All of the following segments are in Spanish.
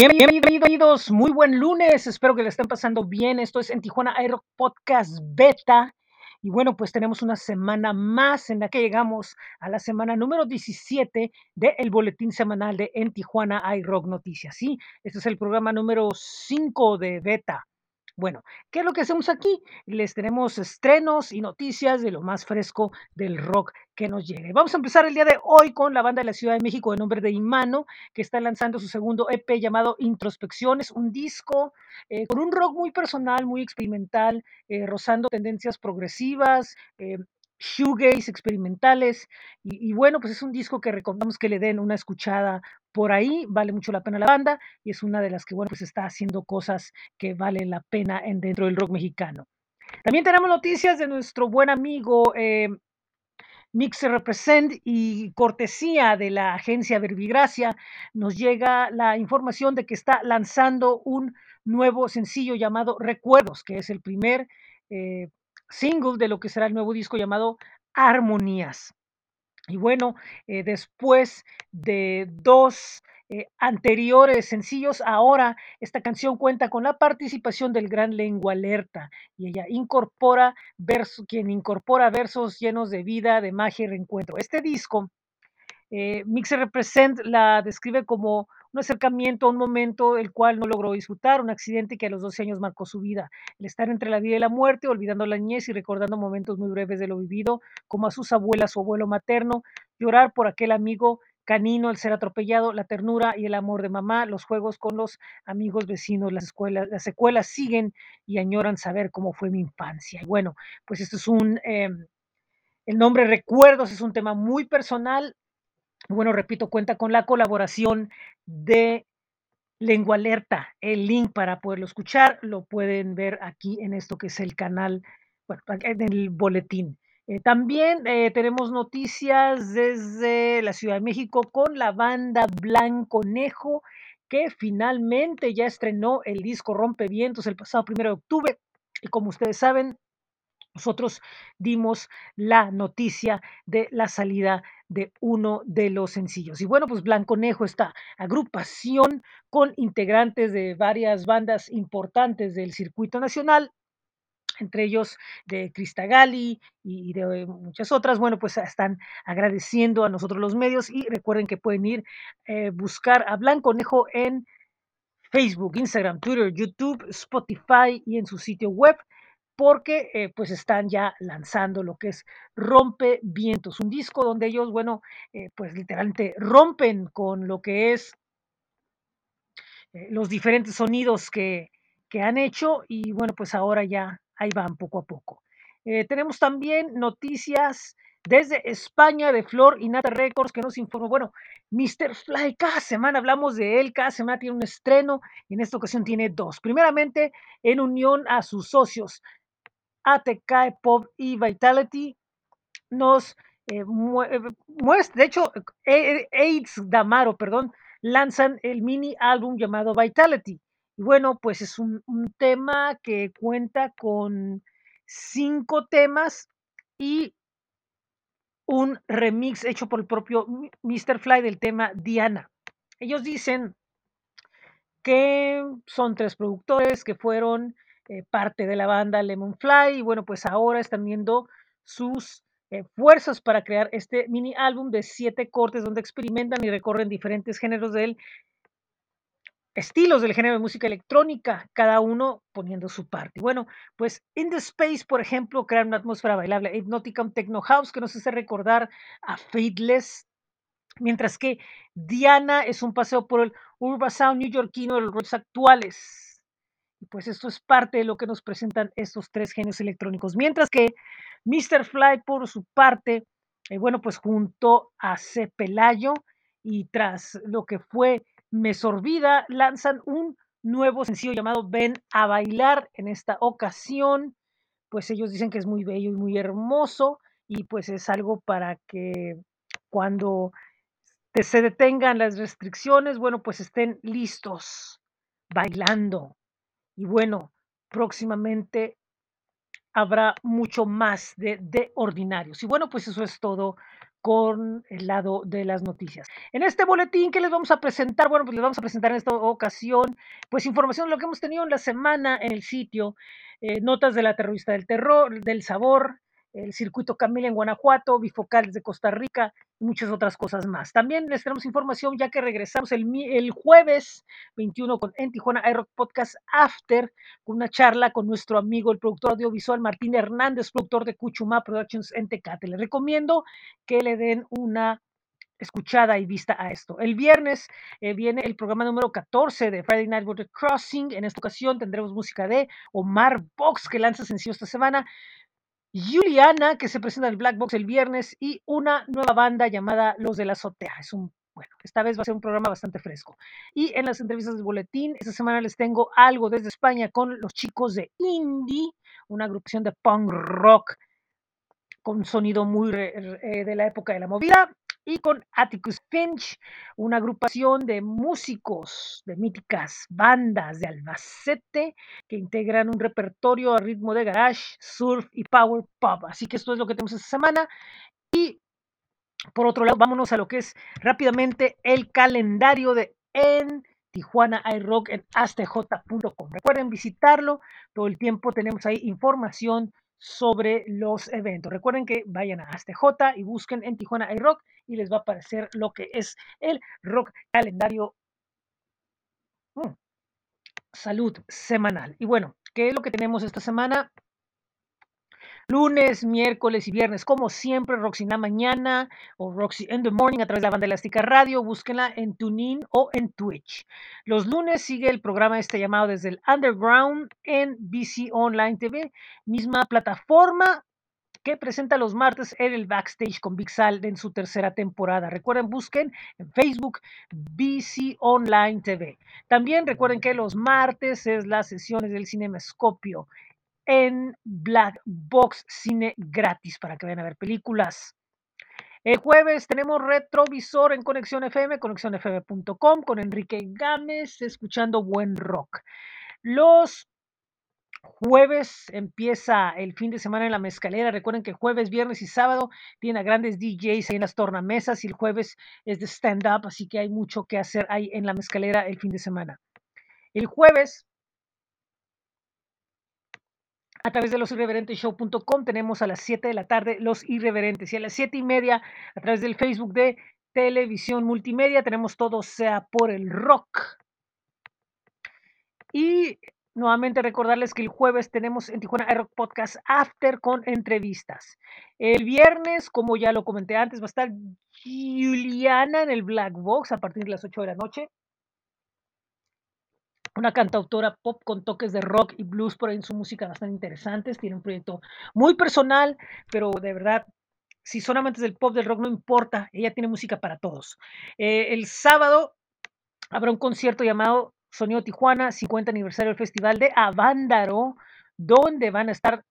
Bienvenidos, muy buen lunes, espero que le estén pasando bien. Esto es en Tijuana Aero Podcast Beta. Y bueno, pues tenemos una semana más en la que llegamos a la semana número 17 del boletín semanal de En Tijuana iRock Noticias. Sí, este es el programa número 5 de Beta. Bueno, ¿qué es lo que hacemos aquí? Les tenemos estrenos y noticias de lo más fresco del rock que nos llegue. Vamos a empezar el día de hoy con la banda de la Ciudad de México de nombre de Imano, que está lanzando su segundo EP llamado Introspecciones, un disco eh, con un rock muy personal, muy experimental, eh, rozando tendencias progresivas, eh, shoegaze experimentales. Y, y, bueno, pues es un disco que recomendamos que le den una escuchada por ahí, vale mucho la pena la banda y es una de las que, bueno, pues está haciendo cosas que valen la pena en, dentro del rock mexicano. También tenemos noticias de nuestro buen amigo eh, Mixer Represent y cortesía de la agencia Verbigracia, nos llega la información de que está lanzando un nuevo sencillo llamado Recuerdos, que es el primer eh, single de lo que será el nuevo disco llamado Armonías. Y bueno, eh, después de dos eh, anteriores sencillos, ahora esta canción cuenta con la participación del gran Lengua Alerta y ella incorpora versos, quien incorpora versos llenos de vida, de magia y reencuentro. Este disco, eh, Mixer Represent la describe como un acercamiento a un momento el cual no logró disfrutar, un accidente que a los 12 años marcó su vida, el estar entre la vida y la muerte, olvidando la niñez y recordando momentos muy breves de lo vivido, como a sus abuelas, su abuelo materno, llorar por aquel amigo canino, el ser atropellado, la ternura y el amor de mamá, los juegos con los amigos vecinos, las escuelas, las secuelas siguen y añoran saber cómo fue mi infancia. Y bueno, pues esto es un, eh, el nombre Recuerdos es un tema muy personal, bueno, repito, cuenta con la colaboración de Lengua Alerta. El link para poderlo escuchar lo pueden ver aquí en esto que es el canal, bueno, en el boletín. Eh, también eh, tenemos noticias desde la Ciudad de México con la banda Blanconejo, que finalmente ya estrenó el disco Rompevientos el pasado primero de octubre. Y como ustedes saben, nosotros dimos la noticia de la salida de uno de los sencillos. Y bueno, pues Blanconejo, esta agrupación con integrantes de varias bandas importantes del circuito nacional, entre ellos de Cristagali y de muchas otras, bueno, pues están agradeciendo a nosotros los medios y recuerden que pueden ir eh, buscar a Blanconejo en Facebook, Instagram, Twitter, YouTube, Spotify y en su sitio web porque eh, pues están ya lanzando lo que es Rompe Vientos, un disco donde ellos, bueno, eh, pues literalmente rompen con lo que es eh, los diferentes sonidos que, que, han hecho y bueno, pues ahora ya ahí van poco a poco. tenemos también noticias desde España de Flor y Nata Records que nos informó, bueno, Mr. Fly, cada semana hablamos de él, cada semana tiene un estreno y en esta ocasión tiene dos. Primeramente, en unión a sus socios ATK Pop y Vitality nos eh, muestra, de hecho, AIDS Damaro, perdón, lanzan el mini álbum llamado Vitality. Y bueno, pues es un, un, tema que cuenta con cinco temas y un remix hecho por el propio Mr. Fly del tema Diana. Ellos dicen que son tres productores que fueron eh, parte de la banda Lemon Fly y bueno, pues ahora están viendo sus eh, fuerzas para crear este mini álbum de siete cortes donde experimentan y recorren diferentes géneros del estilos del género de música electrónica, cada uno poniendo su parte. Bueno, pues In the Space, por ejemplo, crear una atmósfera bailable, Hypnoticum Techno House, que nos hace recordar a Faithless, mientras que Diana es un paseo por el Urban Sound neoyorquino de los actuales. Y pues esto es parte de lo que nos presentan estos tres genios electrónicos. Mientras que Mr. Fly, por su parte, eh, bueno, pues junto a. Pelayo y tras lo que fue Mesorbida, lanzan un nuevo sencillo llamado Ven a bailar. En esta ocasión, pues ellos dicen que es muy bello y muy hermoso y pues es algo para que cuando se detengan las restricciones, bueno, pues estén listos bailando. Y bueno, próximamente habrá mucho más de, de, ordinarios. Y bueno, pues eso es todo con el lado de las noticias. En este boletín que les vamos a presentar, bueno, pues les vamos a presentar en esta ocasión, pues información de lo que hemos tenido en la semana en el sitio, eh, notas de la terrorista del terror, del sabor, el circuito Camila en Guanajuato, bifocales de Costa Rica y muchas otras cosas más. También les tenemos información ya que regresamos el, el jueves 21 con en Tijuana iRock Podcast After, con una charla con nuestro amigo, el productor audiovisual Martín Hernández, productor de Cuchumá Productions en Tecate. Les recomiendo que le den una escuchada y vista a esto. El viernes eh, viene el programa número 14 de Friday Night Water Crossing. En esta ocasión tendremos música de Omar Box, que lanza sencillo esta semana. Juliana, que se presenta en el Black Box el viernes, y una nueva banda llamada Los de la Azotea. Es un, bueno, esta vez va a ser un programa bastante fresco. Y en las entrevistas del boletín, esta semana les tengo algo desde España con los chicos de Indie, una agrupación de punk rock con sonido muy eh, de la época de la movida y con Atticus Finch, una agrupación de músicos de míticas bandas de Albacete que integran un repertorio a ritmo de garage, surf y power pop. Así que esto es lo que tenemos esta semana. Y por otro lado, vámonos a lo que es rápidamente el calendario de en Tijuana iRock en astj.com. Recuerden visitarlo, todo el tiempo tenemos ahí información sobre los eventos. Recuerden que vayan a ASTJ y busquen en Tijuana iRock y les va a aparecer lo que es el rock calendario mm, salud semanal. Y bueno, ¿qué es lo que tenemos esta semana? Lunes, miércoles y viernes, como siempre, Roxy en la mañana o Roxy in the morning a través de la banda elástica radio. Búsquenla en TuneIn o en Twitch. Los lunes sigue el programa este llamado desde el Underground en BC Online TV, misma plataforma que presenta los martes en el backstage con Big Sal en su tercera temporada. Recuerden, busquen en Facebook BC Online TV. También recuerden que los martes es las sesiones del Cinemascopio en Black Box Cine gratis para que vayan a ver películas. El jueves tenemos retrovisor en Conexión FM, conexionfm.com, con Enrique Gámez, escuchando buen rock. Los jueves empieza el fin de semana en la mezcalera. Recuerden que jueves, viernes y sábado tienen a grandes DJs ahí en las tornamesas y el jueves es de stand-up, así que hay mucho que hacer ahí en la mezcalera el fin de semana. El jueves a través de losirreverenteshow.com tenemos a las 7 de la tarde Los Irreverentes y a las 7 y media a través del Facebook de Televisión Multimedia tenemos todo sea por el rock. Y nuevamente recordarles que el jueves tenemos en Tijuana Rock Podcast After con entrevistas. El viernes, como ya lo comenté antes, va a estar Juliana en el Black Box a partir de las 8 de la noche una cantautora pop con toques de rock y blues por ahí en su música bastante interesantes. Tiene un proyecto muy personal, pero de verdad, si son amantes del pop, del rock, no importa, ella tiene música para todos. Eh, el sábado habrá un concierto llamado Sonido Tijuana, 50 aniversario del Festival de Avándaro, donde van a estar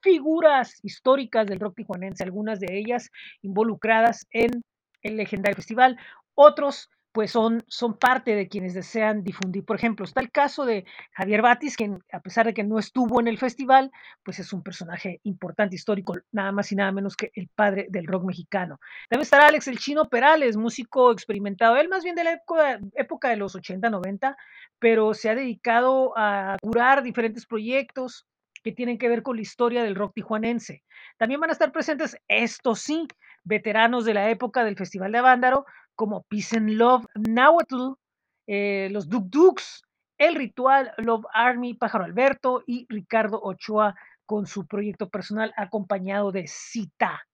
figuras históricas del rock tijuanense, algunas de ellas involucradas en el legendario festival, otros pues son, son parte de quienes desean difundir. Por ejemplo, está el caso de Javier Batis, que a pesar de que no estuvo en el festival, pues es un personaje importante, histórico, nada más y nada menos que el padre del rock mexicano. También estará Alex El Chino Perales, músico experimentado, él más bien de la época, época de los 80, 90, pero se ha dedicado a curar diferentes proyectos que tienen que ver con la historia del rock tijuanense. También van a estar presentes, esto sí, veteranos de la época del Festival de Avándaro, como Peace and Love, Nahuatl, eh, los Duk Duks, El Ritual, Love Army, Pájaro Alberto y Ricardo Ochoa con su proyecto personal acompañado de Cita,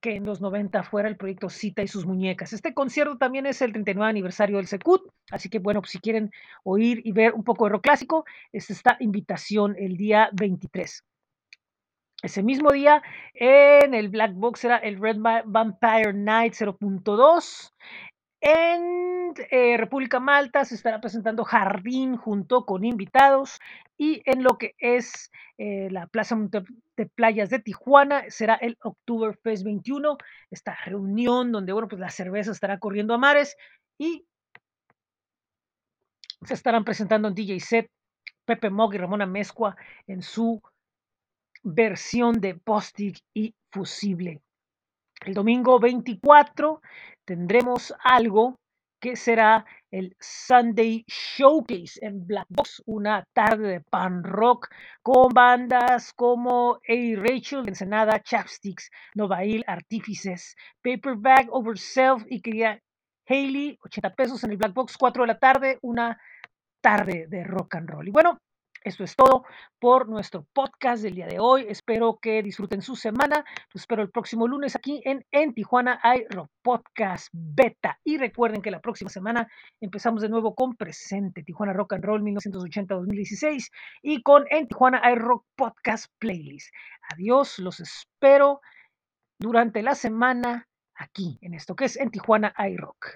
que en los 90 fuera el proyecto Cita y sus muñecas. Este concierto también es el 39 aniversario del Secut, así que bueno, pues si quieren oír y ver un poco de rock clásico, es esta invitación el día 23. Ese mismo día, en el Black Box era el Red Vampire Night 0.2. En eh, República Malta se estará presentando Jardín junto con invitados y en lo que es eh, la Plaza de Playas de Tijuana será el Oktoberfest 21, esta reunión donde bueno, pues la cerveza estará corriendo a mares y se estarán presentando en DJ set Pepe Mog y Ramona Mezcua en su versión de Bostic y Fusible. El domingo 24 tendremos algo que será el Sunday Showcase en Black Box, una tarde de pan rock con bandas como A. Rachel, Ensenada, Chapsticks, Novail, Artífices, Paperback, Overself y quería Hailey, 80 pesos en el Black Box, 4 de la tarde, una tarde de rock and roll. Y bueno, esto es todo por nuestro podcast del día de hoy. Espero que disfruten su semana. Los espero el próximo lunes aquí en, en Tijuana iRock Podcast Beta. Y recuerden que la próxima semana empezamos de nuevo con Presente Tijuana Rock and Roll 1980-2016 y con En Tijuana iRock Podcast Playlist. Adiós, los espero durante la semana aquí en esto que es En Tijuana iRock.